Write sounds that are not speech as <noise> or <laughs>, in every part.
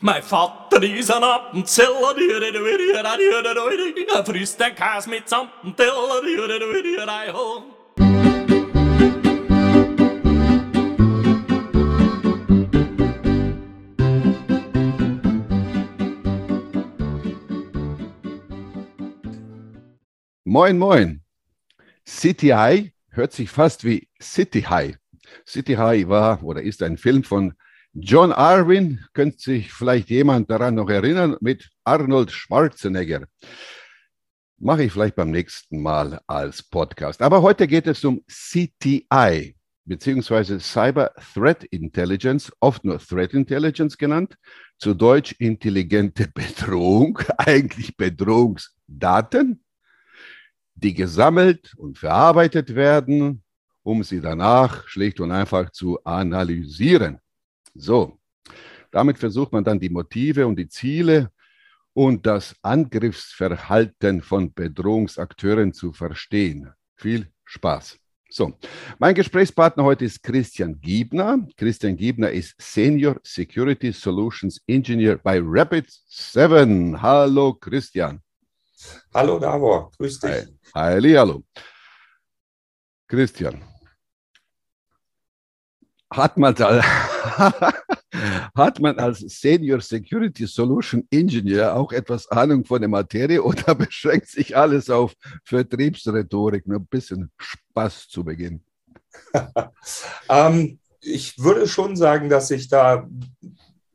Mein Vater ist ein Appenzeller, er frisst den Käse mit Samtenteller, Moin, moin. City High hört sich fast wie City High. City High war oder ist ein Film von John Arwin, könnte sich vielleicht jemand daran noch erinnern, mit Arnold Schwarzenegger. Mache ich vielleicht beim nächsten Mal als Podcast. Aber heute geht es um CTI, beziehungsweise Cyber Threat Intelligence, oft nur Threat Intelligence genannt, zu Deutsch intelligente <laughs> Bedrohung, eigentlich Bedrohungsdaten, die gesammelt und verarbeitet werden, um sie danach schlicht und einfach zu analysieren. So, damit versucht man dann die Motive und die Ziele und das Angriffsverhalten von Bedrohungsakteuren zu verstehen. Viel Spaß. So, mein Gesprächspartner heute ist Christian Giebner. Christian Giebner ist Senior Security Solutions Engineer bei Rapid 7. Hallo Christian. Hallo Davor, grüß dich. Hi, hallo. Christian, hat man, da, hat man als Senior Security Solution Engineer auch etwas Ahnung von der Materie oder <laughs> beschränkt sich alles auf Vertriebsrhetorik? Nur ein bisschen Spaß zu Beginn. <laughs> ähm, ich würde schon sagen, dass ich da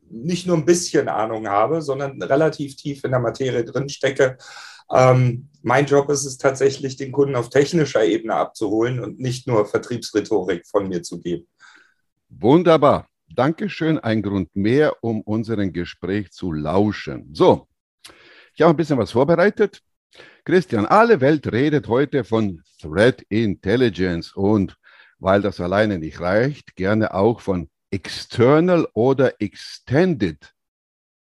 nicht nur ein bisschen Ahnung habe, sondern relativ tief in der Materie drinstecke. Ähm, mein Job ist es tatsächlich, den Kunden auf technischer Ebene abzuholen und nicht nur Vertriebsrhetorik von mir zu geben. Wunderbar. Dankeschön. Ein Grund mehr, um unserem Gespräch zu lauschen. So, ich habe ein bisschen was vorbereitet. Christian, alle Welt redet heute von Threat Intelligence und weil das alleine nicht reicht, gerne auch von External oder Extended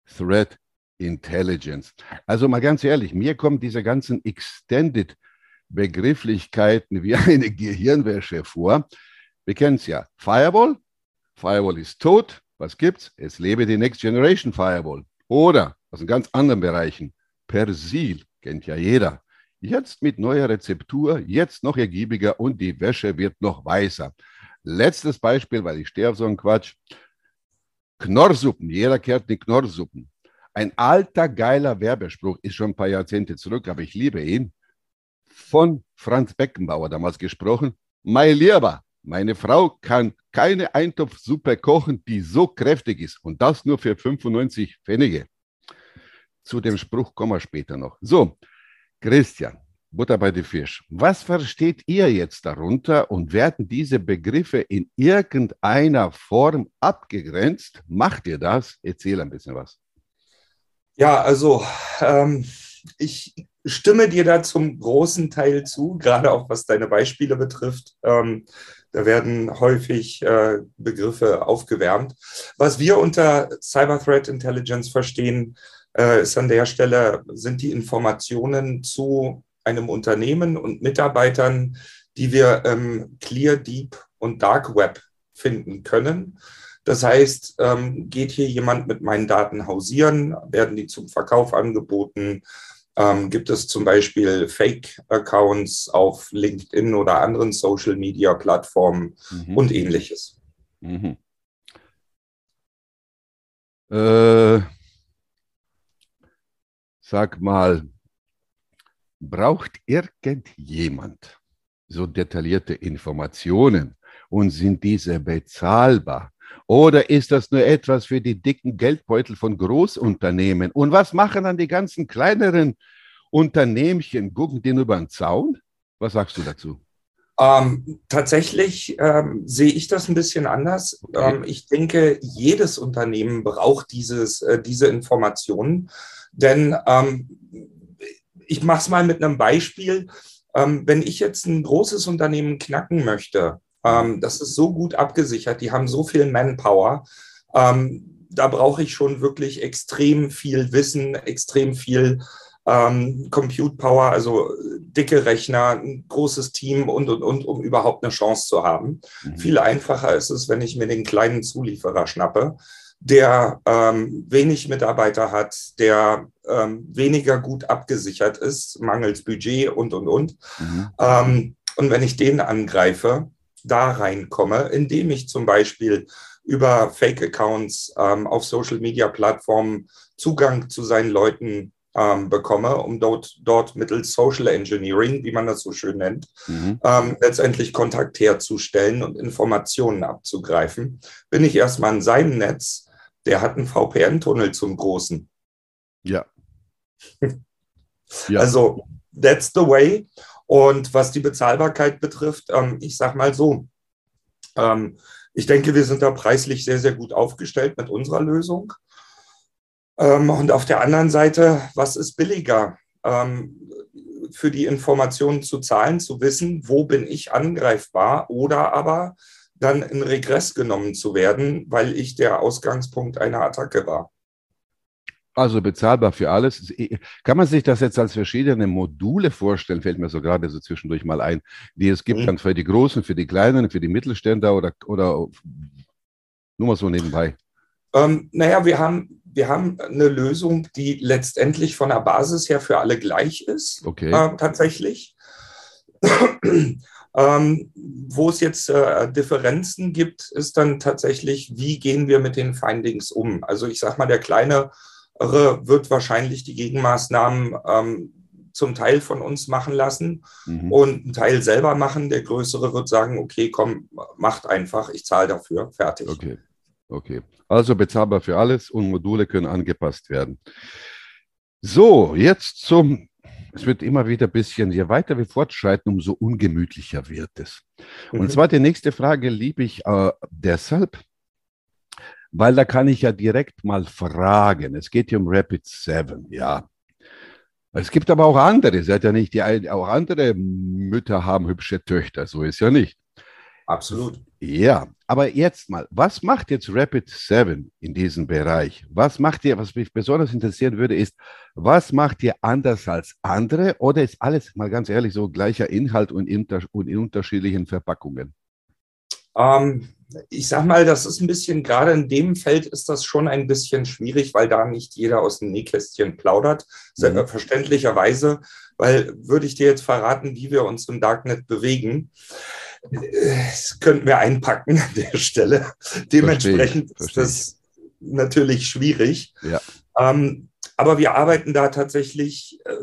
Threat Intelligence. Also mal ganz ehrlich, mir kommen diese ganzen Extended Begrifflichkeiten wie <laughs> eine Gehirnwäsche vor. Wir kennen es ja. Firewall, Firewall ist tot. Was gibt's? Es lebe die Next Generation Firewall. Oder aus ganz anderen Bereichen. Persil kennt ja jeder. Jetzt mit neuer Rezeptur, jetzt noch ergiebiger und die Wäsche wird noch weißer. Letztes Beispiel, weil ich stehe auf so einen Quatsch. Knorrsuppen, jeder kehrt die Knorrsuppen. Ein alter, geiler Werbespruch, ist schon ein paar Jahrzehnte zurück, aber ich liebe ihn. Von Franz Beckenbauer damals gesprochen. Mein Lieber, meine Frau kann keine Eintopfsuppe kochen, die so kräftig ist. Und das nur für 95 Pfennige. Zu dem Spruch kommen wir später noch. So, Christian, Butter bei den Fisch. Was versteht ihr jetzt darunter und werden diese Begriffe in irgendeiner Form abgegrenzt? Macht ihr das? Erzähl ein bisschen was. Ja, also ähm, ich stimme dir da zum großen Teil zu, gerade auch was deine Beispiele betrifft. Ähm, da werden häufig äh, Begriffe aufgewärmt. Was wir unter Cyber Threat Intelligence verstehen, äh, ist an der Stelle, sind die Informationen zu einem Unternehmen und Mitarbeitern, die wir im Clear, Deep und Dark Web finden können. Das heißt, ähm, geht hier jemand mit meinen Daten hausieren, werden die zum Verkauf angeboten, ähm, gibt es zum Beispiel Fake-Accounts auf LinkedIn oder anderen Social-Media-Plattformen mhm. und ähnliches. Mhm. Äh, sag mal, braucht irgendjemand so detaillierte Informationen und sind diese bezahlbar? Oder ist das nur etwas für die dicken Geldbeutel von Großunternehmen? Und was machen dann die ganzen kleineren Unternehmchen? Gucken die nur über den Zaun? Was sagst du dazu? Ähm, tatsächlich ähm, sehe ich das ein bisschen anders. Okay. Ähm, ich denke, jedes Unternehmen braucht dieses, äh, diese Informationen. Denn ähm, ich mache es mal mit einem Beispiel. Ähm, wenn ich jetzt ein großes Unternehmen knacken möchte, ähm, das ist so gut abgesichert, die haben so viel Manpower. Da brauche ich schon wirklich extrem viel Wissen, extrem viel ähm, Compute Power, also dicke Rechner, ein großes Team und, und, und, um überhaupt eine Chance zu haben. Mhm. Viel einfacher ist es, wenn ich mir den kleinen Zulieferer schnappe. der ähm, wenig Mitarbeiter hat, der ähm, weniger gut abgesichert ist, mangels Budget und, und, und. Mhm. Ähm, und wenn ich den angreife, da reinkomme, indem ich zum Beispiel über Fake-Accounts ähm, auf Social-Media-Plattformen Zugang zu seinen Leuten ähm, bekomme, um dort, dort mittels Social Engineering, wie man das so schön nennt, mhm. ähm, letztendlich Kontakt herzustellen und Informationen abzugreifen, bin ich erstmal in seinem Netz. Der hat einen VPN-Tunnel zum Großen. Ja. <laughs> ja. Also, that's the way. Und was die Bezahlbarkeit betrifft, ähm, ich sage mal so, ähm, ich denke, wir sind da preislich sehr, sehr gut aufgestellt mit unserer Lösung. Ähm, und auf der anderen Seite, was ist billiger? Ähm, für die Informationen zu zahlen, zu wissen, wo bin ich angreifbar oder aber dann in Regress genommen zu werden, weil ich der Ausgangspunkt einer Attacke war. Also bezahlbar für alles. Kann man sich das jetzt als verschiedene Module vorstellen? Fällt mir so gerade so zwischendurch mal ein, die es gibt mhm. dann für die Großen, für die Kleinen, für die Mittelständler oder, oder nur mal so nebenbei. Ähm, naja, wir haben, wir haben eine Lösung, die letztendlich von der Basis her für alle gleich ist. Okay. Äh, tatsächlich. <clears throat> ähm, wo es jetzt äh, Differenzen gibt, ist dann tatsächlich, wie gehen wir mit den Findings um? Also ich sage mal, der kleine wird wahrscheinlich die Gegenmaßnahmen ähm, zum Teil von uns machen lassen mhm. und einen Teil selber machen. Der Größere wird sagen, okay, komm, macht einfach, ich zahle dafür, fertig. Okay, okay. Also bezahlbar für alles und Module können angepasst werden. So, jetzt zum, es wird immer wieder ein bisschen, je weiter wir fortschreiten, umso ungemütlicher wird es. Und mhm. zwar die nächste Frage liebe ich äh, deshalb, weil da kann ich ja direkt mal fragen. Es geht hier um Rapid 7, ja. Es gibt aber auch andere, seid ja nicht die auch andere Mütter haben hübsche Töchter, so ist ja nicht. Absolut. Ja, aber jetzt mal, was macht jetzt Rapid 7 in diesem Bereich? Was macht ihr, was mich besonders interessieren würde, ist, was macht ihr anders als andere oder ist alles mal ganz ehrlich so gleicher Inhalt und in, und in unterschiedlichen Verpackungen? Ähm, ich sag mal, das ist ein bisschen, gerade in dem Feld ist das schon ein bisschen schwierig, weil da nicht jeder aus dem Nähkästchen plaudert. Mhm. Verständlicherweise, weil würde ich dir jetzt verraten, wie wir uns im Darknet bewegen, das könnten wir einpacken an der Stelle. Dementsprechend Verstehe ich. ist das natürlich schwierig. Ja. Ähm, aber wir arbeiten da tatsächlich äh,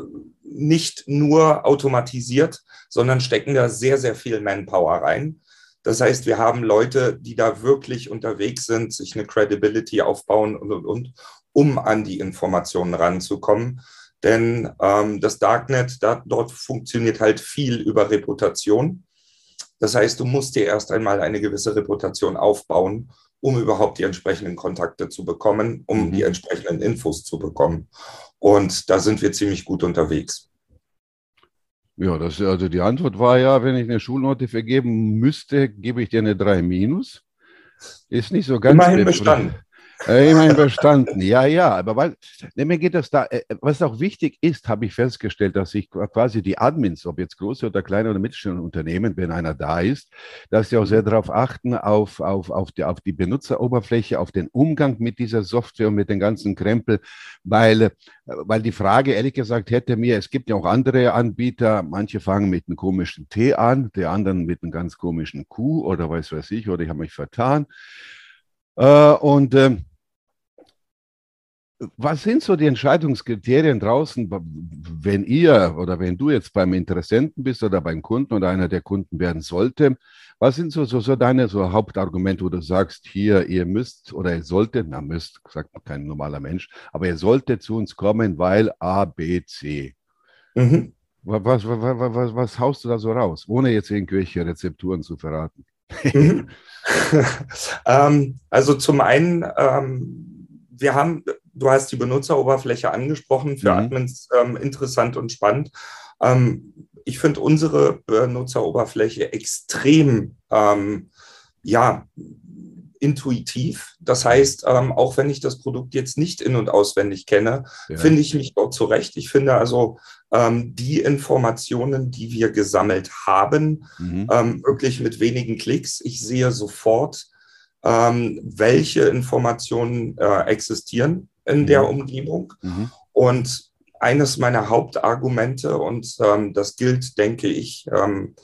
nicht nur automatisiert, sondern stecken da sehr, sehr viel Manpower rein. Das heißt, wir haben Leute, die da wirklich unterwegs sind, sich eine Credibility aufbauen und, und, und, um an die Informationen ranzukommen. Denn ähm, das Darknet, da, dort funktioniert halt viel über Reputation. Das heißt, du musst dir erst einmal eine gewisse Reputation aufbauen, um überhaupt die entsprechenden Kontakte zu bekommen, um mhm. die entsprechenden Infos zu bekommen. Und da sind wir ziemlich gut unterwegs. Ja, das, also die Antwort war ja, wenn ich eine Schulnote vergeben müsste, gebe ich dir eine 3 minus. Ist nicht so ganz. Immerhin bestanden. Äh, immerhin verstanden. Ja, ja, aber weil, ne, mir geht das da, äh, was auch wichtig ist, habe ich festgestellt, dass sich quasi die Admins, ob jetzt große oder kleine oder mittelständische Unternehmen, wenn einer da ist, dass sie auch sehr darauf achten, auf, auf, auf, die, auf die Benutzeroberfläche, auf den Umgang mit dieser Software und mit den ganzen Krempel, weil, äh, weil die Frage, ehrlich gesagt, hätte mir, es gibt ja auch andere Anbieter, manche fangen mit einem komischen T an, die anderen mit einem ganz komischen Q oder weiß weiß ich, oder ich habe mich vertan. Äh, und äh, was sind so die Entscheidungskriterien draußen, wenn ihr oder wenn du jetzt beim Interessenten bist oder beim Kunden oder einer der Kunden werden sollte? Was sind so, so, so deine so Hauptargumente, wo du sagst, hier, ihr müsst oder ihr solltet, na müsst, sagt kein normaler Mensch, aber ihr solltet zu uns kommen, weil A, B, C. Mhm. Was, was, was, was, was haust du da so raus, ohne jetzt irgendwelche Rezepturen zu verraten? Mhm. <laughs> ähm, also zum einen, ähm, wir haben du hast die Benutzeroberfläche angesprochen, für mhm. Admins ähm, interessant und spannend. Ähm, ich finde unsere Benutzeroberfläche extrem, ähm, ja, intuitiv. Das heißt, ähm, auch wenn ich das Produkt jetzt nicht in- und auswendig kenne, ja. finde ich mich dort zurecht. Ich finde also ähm, die Informationen, die wir gesammelt haben, mhm. ähm, wirklich mit wenigen Klicks. Ich sehe sofort, ähm, welche Informationen äh, existieren in mhm. der Umgebung. Mhm. Und eines meiner Hauptargumente, und ähm, das gilt, denke ich, ähm,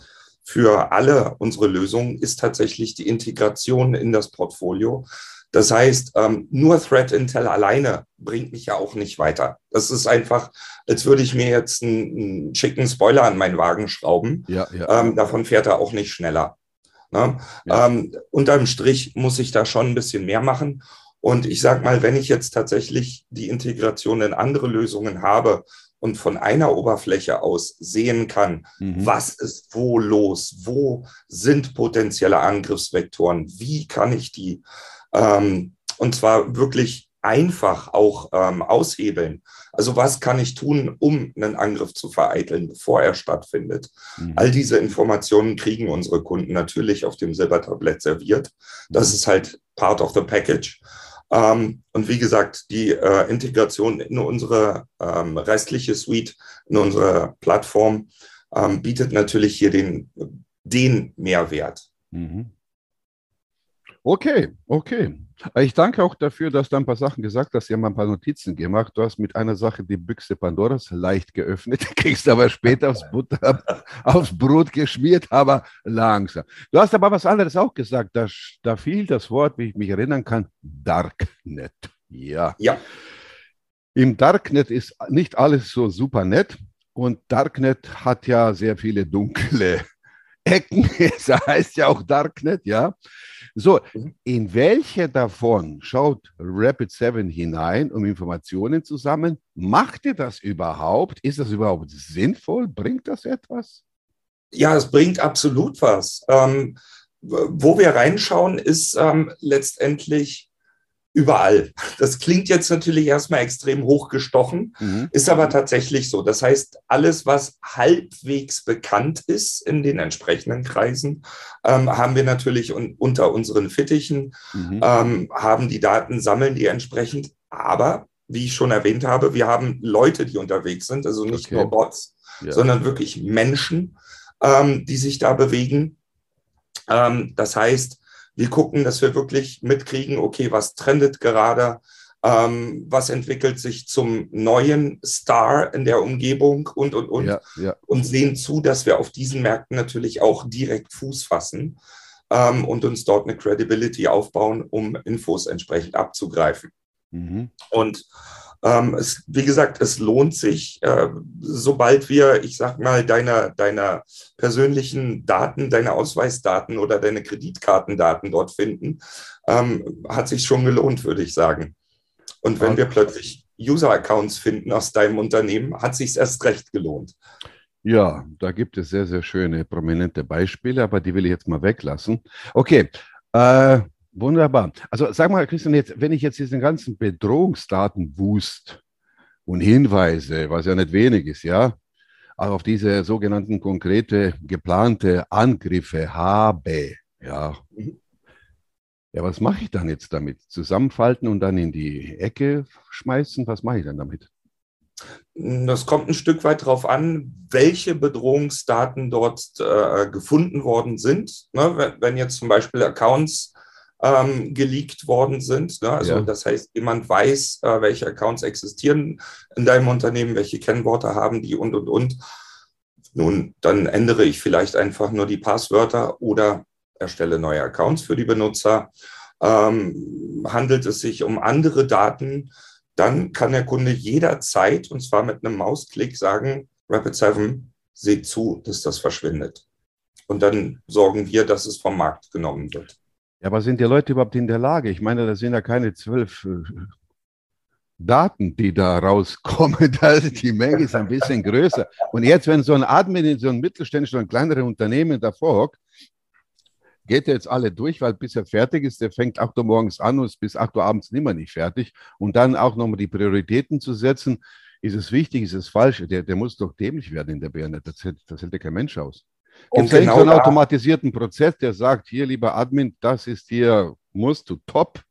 für alle unsere Lösungen, ist tatsächlich die Integration in das Portfolio. Das heißt, ähm, nur Threat Intel alleine bringt mich ja auch nicht weiter. Das ist einfach, als würde ich mir jetzt einen, einen schicken Spoiler an meinen Wagen schrauben. Ja, ja. Ähm, davon fährt er auch nicht schneller. Ne? Ja. Ähm, unterm Strich muss ich da schon ein bisschen mehr machen. Und ich sage mal, wenn ich jetzt tatsächlich die Integration in andere Lösungen habe und von einer Oberfläche aus sehen kann, mhm. was ist wo los, wo sind potenzielle Angriffsvektoren, wie kann ich die ähm, und zwar wirklich einfach auch ähm, aushebeln. Also was kann ich tun, um einen Angriff zu vereiteln, bevor er stattfindet? Mhm. All diese Informationen kriegen unsere Kunden natürlich auf dem Silbertablett serviert. Das mhm. ist halt part of the package. Ähm, und wie gesagt, die äh, Integration in unsere ähm, restliche Suite, in unsere Plattform, ähm, bietet natürlich hier den, den Mehrwert. Mhm. Okay, okay. Ich danke auch dafür, dass du ein paar Sachen gesagt hast. Sie haben ein paar Notizen gemacht. Du hast mit einer Sache die Büchse Pandoras leicht geöffnet, <laughs> kriegst aber später aufs, Butter, aufs Brot geschmiert, aber langsam. Du hast aber was anderes auch gesagt. Da, da fiel das Wort, wie ich mich erinnern kann, Darknet. Ja. Ja. Im Darknet ist nicht alles so super nett und Darknet hat ja sehr viele dunkle Ecken. <laughs> Es heißt ja auch Darknet, ja. So, mhm. in welche davon schaut Rapid 7 hinein, um Informationen zu sammeln? Macht ihr das überhaupt? Ist das überhaupt sinnvoll? Bringt das etwas? Ja, es bringt absolut was. Ähm, wo wir reinschauen, ist ähm, letztendlich überall. Das klingt jetzt natürlich erstmal extrem hochgestochen, mhm. ist aber tatsächlich so. Das heißt, alles, was halbwegs bekannt ist in den entsprechenden Kreisen, ähm, haben wir natürlich un unter unseren Fittichen, mhm. ähm, haben die Daten, sammeln die entsprechend. Aber, wie ich schon erwähnt habe, wir haben Leute, die unterwegs sind, also nicht okay. nur Bots, ja. sondern wirklich Menschen, ähm, die sich da bewegen. Ähm, das heißt, wir gucken, dass wir wirklich mitkriegen, okay, was trendet gerade, ähm, was entwickelt sich zum neuen Star in der Umgebung und, und, und. Ja, ja. Und sehen zu, dass wir auf diesen Märkten natürlich auch direkt Fuß fassen ähm, und uns dort eine Credibility aufbauen, um Infos entsprechend abzugreifen. Mhm. Und ähm, es, wie gesagt, es lohnt sich, äh, sobald wir, ich sag mal, deine, deine persönlichen Daten, deine Ausweisdaten oder deine Kreditkartendaten dort finden, ähm, hat sich schon gelohnt, würde ich sagen. Und wenn wir plötzlich User-Accounts finden aus deinem Unternehmen, hat sich erst recht gelohnt. Ja, da gibt es sehr, sehr schöne, prominente Beispiele, aber die will ich jetzt mal weglassen. Okay, äh, Wunderbar. Also sag mal, Christian, jetzt, wenn ich jetzt diesen ganzen Bedrohungsdatenwust und Hinweise, was ja nicht wenig ist, ja, auch auf diese sogenannten konkrete geplante Angriffe habe, ja. Ja, was mache ich dann jetzt damit? Zusammenfalten und dann in die Ecke schmeißen? Was mache ich dann damit? Das kommt ein Stück weit darauf an, welche Bedrohungsdaten dort äh, gefunden worden sind. Ne, wenn, wenn, jetzt zum Beispiel Accounts ähm, geleakt worden sind. Ne? Also ja. das heißt, jemand weiß, äh, welche Accounts existieren in deinem Unternehmen, welche Kennworte haben die und, und, und. Nun, dann ändere ich vielleicht einfach nur die Passwörter oder erstelle neue Accounts für die Benutzer. Ähm, handelt es sich um andere Daten, dann kann der Kunde jederzeit, und zwar mit einem Mausklick, sagen, Rapid7, seht zu, dass das verschwindet. Und dann sorgen wir, dass es vom Markt genommen wird. Ja, aber sind die Leute überhaupt in der Lage? Ich meine, das sind ja keine zwölf äh, Daten, die da rauskommen. <laughs> Das, die Menge ist ein bisschen größer. Und jetzt, wenn so ein Admin in so einem mittelständischen und kleineren Unternehmen davor hockt, geht er jetzt alle durch, weil bis er fertig ist, der fängt 8 Uhr morgens an und ist bis 8 Uhr abends nimmer nicht fertig. Und dann auch nochmal die Prioritäten zu setzen, ist es wichtig, ist es falsch? Der, der muss doch dämlich werden in der Birne. Das das hält ja kein Mensch aus. Gibt es genau so einen automatisierten Prozess, der sagt, hier, lieber Admin, das ist hier, musst du top,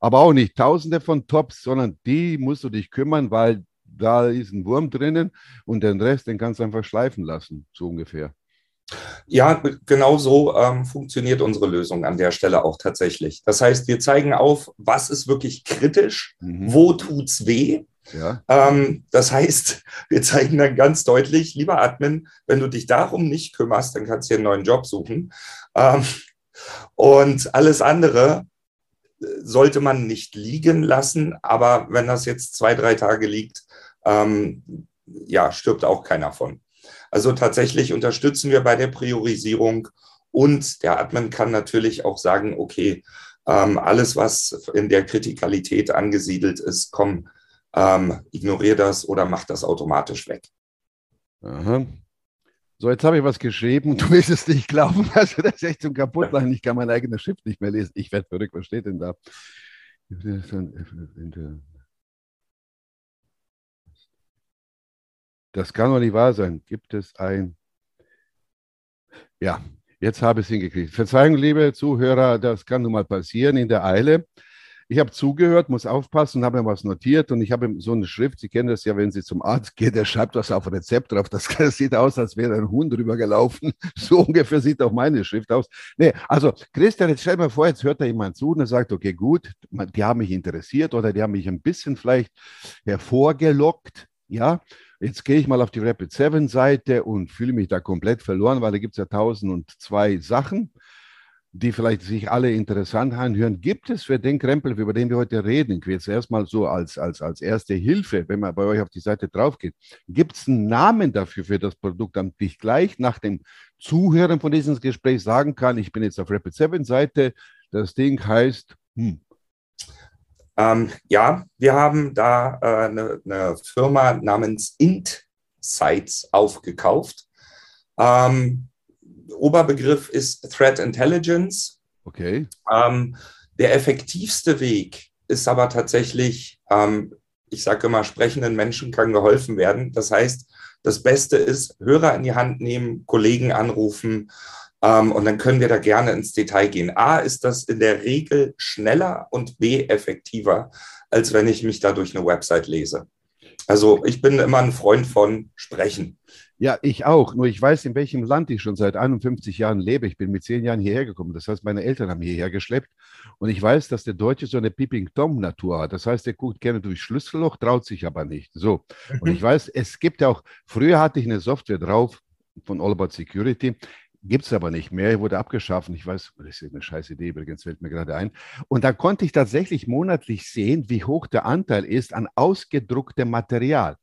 aber auch nicht tausende von Tops, sondern die musst du dich kümmern, weil da ist ein Wurm drinnen und den Rest, den kannst du einfach schleifen lassen, so ungefähr. Ja, genau so ähm, funktioniert unsere Lösung an der Stelle auch tatsächlich. Das heißt, wir zeigen auf, was ist wirklich kritisch, mhm. wo tut's weh. Ja. Ähm, das heißt, <laughs> wir zeigen dann ganz deutlich, lieber Admin, wenn du dich darum nicht kümmerst, dann kannst du dir einen neuen Job suchen. Ähm, und alles andere äh, sollte man nicht liegen lassen, aber wenn das jetzt zwei, drei Tage liegt, ähm, ja, stirbt auch keiner von. Also tatsächlich unterstützen wir bei der Priorisierung und der Admin kann natürlich auch sagen, okay, ähm, alles, was in der Kritikalität angesiedelt ist, komm, ähm, ignoriere das oder mach das automatisch weg. Aha. So, jetzt habe ich was geschrieben. Du willst es nicht glauben. <laughs> Also, das echt zum Kaputtmachen. Ich kann mein eigenes Schrift nicht mehr lesen. Ich werde verrückt. Was steht denn da? Das kann doch nicht wahr sein. Gibt es ein. Ja, jetzt habe ich es hingekriegt. Verzeihung, liebe Zuhörer, das kann nun mal passieren in der Eile. Ich habe zugehört, muss aufpassen, habe mir was notiert und ich habe so eine Schrift. Sie kennen das ja, wenn Sie zum Arzt <laughs> gehen, der schreibt was auf Rezept drauf. Das, <laughs> sieht aus, als wäre ein Hund drüber gelaufen. <laughs> So ungefähr sieht auch meine Schrift aus. Nee, also Christian, jetzt stell mir vor, jetzt hört da jemand zu und er sagt, okay, gut, die haben mich interessiert oder die haben mich ein bisschen vielleicht hervorgelockt. Ja, Jetzt gehe ich mal auf die Rapid 7 Seite und fühle mich da komplett verloren, weil da gibt es ja tausend und zwei Sachen, die vielleicht sich alle interessant anhören. Gibt es für den Krempel, über den wir heute reden, jetzt erstmal so als, als, als erste Hilfe, wenn man bei euch auf die Seite drauf geht, gibt es einen Namen dafür für das Produkt, damit ich gleich nach dem Zuhören von diesem Gespräch sagen kann, ich bin jetzt auf Rapid 7 Seite, das Ding heißt hm, ähm, ja, wir haben da äh, eine, eine, Firma namens Insights aufgekauft. Ähm, Oberbegriff ist Threat Intelligence. Okay. Ähm, der effektivste Weg ist aber tatsächlich, ähm, ich sage immer, sprechenden Menschen kann geholfen werden. Das heißt, das Beste ist, Hörer in die Hand nehmen, Kollegen anrufen ähm, und dann können wir da gerne ins Detail gehen. A, ist das in der Regel schneller und B, effektiver, als wenn ich mich da durch eine Website lese. Also ich bin immer ein Freund von Sprechen. Ja, ich auch. Nur ich weiß, in welchem Land ich schon seit 51 Jahren lebe. Ich bin mit zehn Jahren hierher gekommen. Das heißt, meine Eltern haben hierher geschleppt. Und ich weiß, dass der Deutsche so eine Peeping Tom-Natur hat. Das heißt, er guckt gerne durch Schlüsselloch, traut sich aber nicht. So. Und ich <laughs> weiß, es gibt ja auch, früher hatte ich eine Software drauf von All About Security. Gibt es aber nicht mehr, wurde abgeschafft. Ich weiß, das ist eine scheiß Idee, übrigens fällt mir gerade ein. Und da konnte ich tatsächlich monatlich sehen, wie hoch der Anteil ist an ausgedrucktem Material.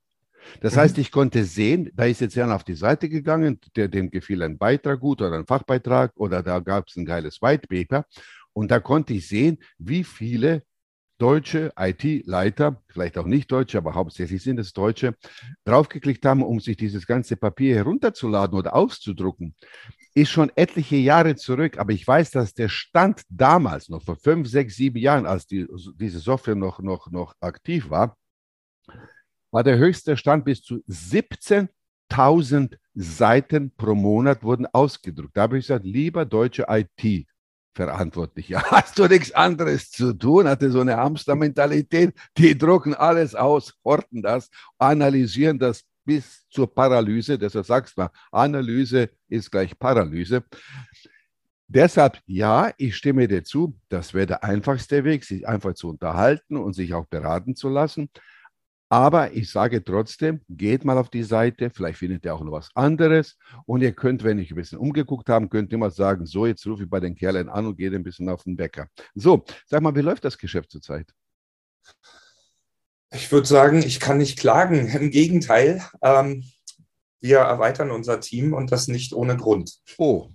Das heißt, mhm. ich konnte sehen, da ist jetzt jemand auf die Seite gegangen, der, dem gefiel ein Beitrag gut oder ein Fachbeitrag oder da gab es ein geiles White Paper. Und da konnte ich sehen, wie viele deutsche IT-Leiter, vielleicht auch nicht deutsche, aber hauptsächlich sind es deutsche, draufgeklickt haben, um sich dieses ganze Papier herunterzuladen oder auszudrucken ist schon etliche Jahre zurück, aber ich weiß, dass der Stand damals, noch vor fünf, sechs, sieben Jahren, als die, diese Software noch, noch, noch aktiv war, war der höchste Stand bis zu 17.000 Seiten pro Monat wurden ausgedruckt. Da habe ich gesagt, lieber deutsche IT, Verantwortliche. <laughs> Hast du nichts anderes zu tun? Hatte so eine Hamster-Mentalität. Die drucken alles aus, horten das, analysieren das bis zur Paralyse. Deshalb sagst du mal, Analyse ist gleich Paralyse. Deshalb, ja, ich stimme dir zu, das wäre der einfachste Weg, sich einfach zu unterhalten und sich auch beraten zu lassen. Aber ich sage trotzdem, geht mal auf die Seite, vielleicht findet ihr auch noch was anderes. Und ihr könnt, wenn ich ein bisschen umgeguckt habe, könnt ihr mal sagen, so, jetzt rufe ich bei den Kerlen an und gehe ein bisschen auf den Bäcker. So, sag mal, wie läuft das Geschäft zurzeit? Ich würde sagen, ich kann nicht klagen. Im Gegenteil, ähm, wir erweitern unser Team und das nicht ohne Grund. Oh,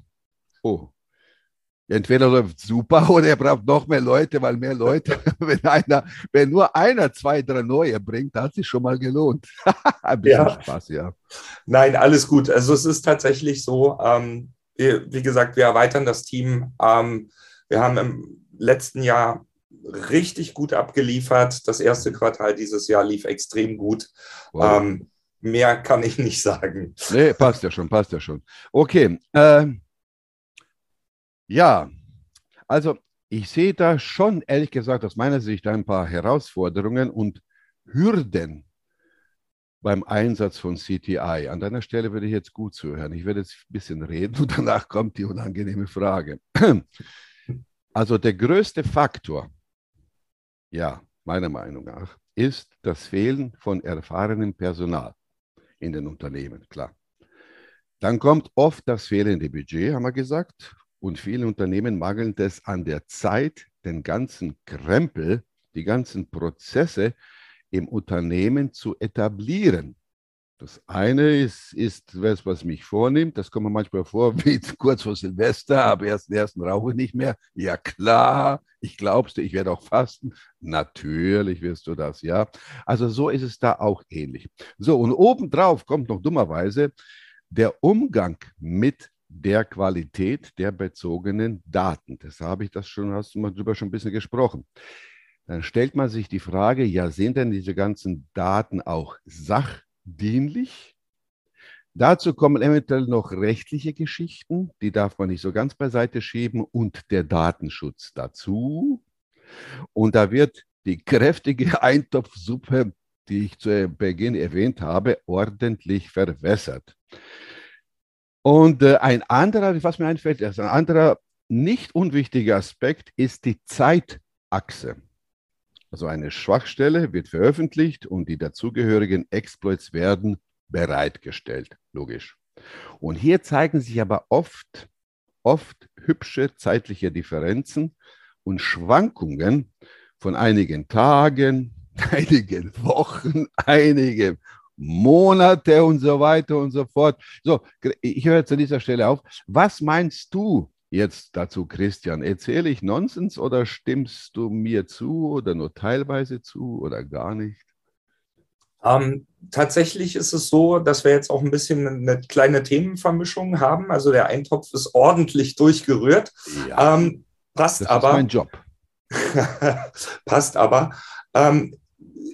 oh. Entweder läuft super <laughs> oder er braucht noch mehr Leute, weil mehr Leute, <laughs> wenn einer, wenn nur einer zwei, drei neue bringt, hat sich schon mal gelohnt. <laughs> Ein bisschen ja. Spaß, ja. Nein, alles gut. Also es ist tatsächlich so, ähm, wir, wie gesagt, wir erweitern das Team. Ähm, wir haben im letzten Jahr richtig gut abgeliefert. Das erste Quartal dieses Jahr lief extrem gut. Wow. Ähm, mehr kann ich nicht sagen. Nee, passt ja schon, passt ja schon. Okay. Äh, ja, also ich sehe da schon, ehrlich gesagt, aus meiner Sicht ein paar Herausforderungen und Hürden, beim Einsatz von CTI. An deiner Stelle würde ich jetzt gut zuhören. Ich werde jetzt ein bisschen reden und danach kommt die unangenehme Frage. <clears throat> Also der größte Faktor, ja, meiner Meinung nach, ist das Fehlen von erfahrenem Personal in den Unternehmen, klar. Dann kommt oft das fehlende Budget, haben wir gesagt, und vielen Unternehmen mangelt es an der Zeit, den ganzen Krempel, die ganzen Prozesse im Unternehmen zu etablieren. Das eine ist, ist was, was mich vornimmt. Das kommt mir manchmal vor, <laughs> wie kurz vor Silvester, aber erst den ersten rauche ich nicht mehr. Ja, klar, ich glaubste, ich werde auch fasten. Natürlich wirst du das, ja. Also so ist es da auch ähnlich. So, und obendrauf kommt noch dummerweise der Umgang mit der Qualität der bezogenen Daten. Das habe ich das schon, hast du mal drüber schon ein bisschen gesprochen. Dann stellt man sich die Frage, ja, sind denn diese ganzen Daten auch sachdienlich? Dazu kommen eventuell noch rechtliche Geschichten, die darf man nicht so ganz beiseite schieben und der Datenschutz dazu. Und da wird die kräftige <laughs> Eintopfsuppe, die ich zu Beginn erwähnt habe, ordentlich verwässert. Und äh, ein anderer, was mir einfällt, ist ein anderer nicht unwichtiger Aspekt ist die Zeitachse. Also eine Schwachstelle wird veröffentlicht und die dazugehörigen Exploits werden bereitgestellt, logisch. Und hier zeigen sich aber oft, oft hübsche zeitliche Differenzen und Schwankungen von einigen Tagen, <laughs> einigen Wochen, einigen Monate und so weiter und so fort. So, ich höre jetzt an dieser Stelle auf. Was meinst du jetzt dazu, Christian? Erzähle ich Nonsens oder stimmst du mir zu oder nur teilweise zu oder gar nicht? Ähm, tatsächlich ist es so, dass wir jetzt auch ein bisschen eine kleine Themenvermischung haben. Also der Eintopf ist ordentlich durchgerührt. Ja, ähm, passt das aber. Das ist mein Job. <laughs> passt aber. Ähm,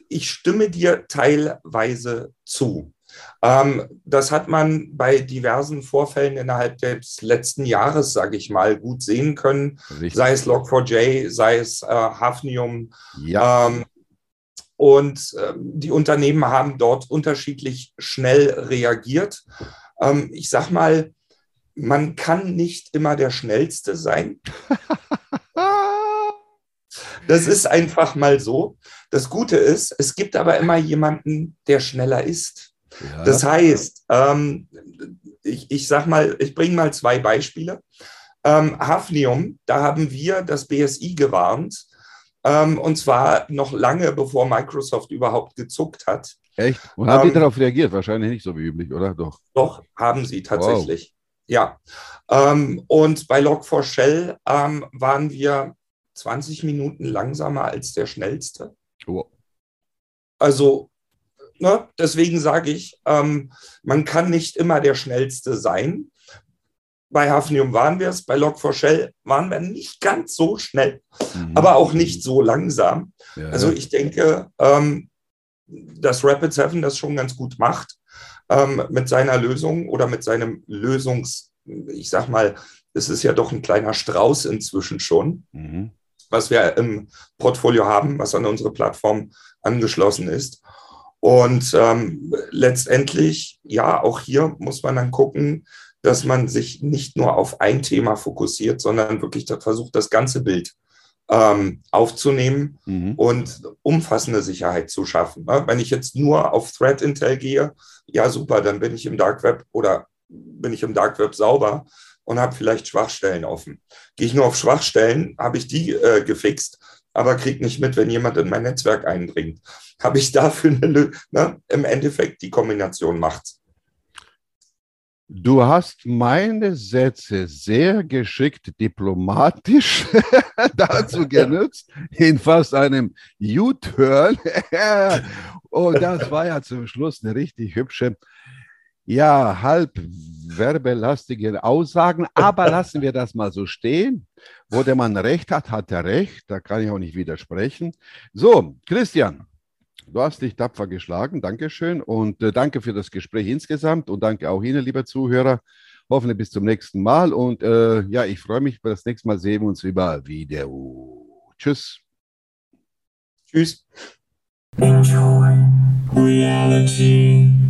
ich stimme dir teilweise zu. Ähm, das hat man bei diversen Vorfällen innerhalb des letzten Jahres, sage ich mal, gut sehen können. Richtig. Sei es Log4j, sei es äh, Hafnium. Ja. Ähm, und äh, die Unternehmen haben dort unterschiedlich schnell reagiert. Ähm, ich sage mal, man kann nicht immer der Schnellste sein. <laughs> Das ist einfach mal so. Das Gute ist, es gibt aber immer jemanden, der schneller ist. Ja. Das heißt, ähm, ich, ich sag mal, ich bringe mal zwei Beispiele. Ähm, Hafnium, da haben wir das BSI gewarnt, ähm, und zwar noch lange bevor Microsoft überhaupt gezuckt hat. Echt? Und haben die ähm, darauf reagiert? Wahrscheinlich nicht so wie üblich, oder? Doch. Doch, haben sie tatsächlich. Wow. Ja. Ähm, und bei Log4Shell ähm, waren wir 20 Minuten langsamer als der schnellste. Oh. Also, ne, deswegen sage ich, ähm, man kann nicht immer der schnellste sein. Bei Hafnium waren wir es, bei Log4Shell waren wir nicht ganz so schnell, mhm. aber auch nicht so langsam. Ja. Also ich denke, ähm, dass Rapid 7 das schon ganz gut macht ähm, mit seiner Lösung oder mit seinem Lösungs, ich sag mal, es ist ja doch ein kleiner Strauß inzwischen schon. Mhm was wir im Portfolio haben, was an unsere Plattform angeschlossen ist. Und ähm, letztendlich, ja, auch hier muss man dann gucken, dass man sich nicht nur auf ein Thema fokussiert, sondern wirklich versucht, das ganze Bild ähm, aufzunehmen mhm. und umfassende Sicherheit zu schaffen. Ne? Wenn ich jetzt nur auf Threat Intel gehe, ja super, dann bin ich im Dark Web oder bin ich im Dark Web sauber und habe vielleicht Schwachstellen offen. Gehe ich nur auf Schwachstellen, habe ich die äh, gefixt, aber kriege nicht mit, wenn jemand in mein Netzwerk eindringt. Habe ich dafür eine, ne, im Endeffekt die Kombination macht's. Du hast meine Sätze sehr geschickt diplomatisch <laughs> dazu genutzt, in fast einem U-Turn. <laughs> Und das war ja zum Schluss eine richtig hübsche ja, halb werbelastige Aussagen, aber <laughs> lassen wir das mal so stehen. Wo der Mann recht hat, hat er recht. Da kann ich auch nicht widersprechen. So, Christian, du hast dich tapfer geschlagen. Dankeschön und äh, danke für das Gespräch insgesamt und danke auch Ihnen, lieber Zuhörer. Hoffentlich bis zum nächsten Mal und äh, ja, ich freue mich, das nächste Mal sehen wir uns über Video. Tschüss. Tschüss. Enjoy. reality.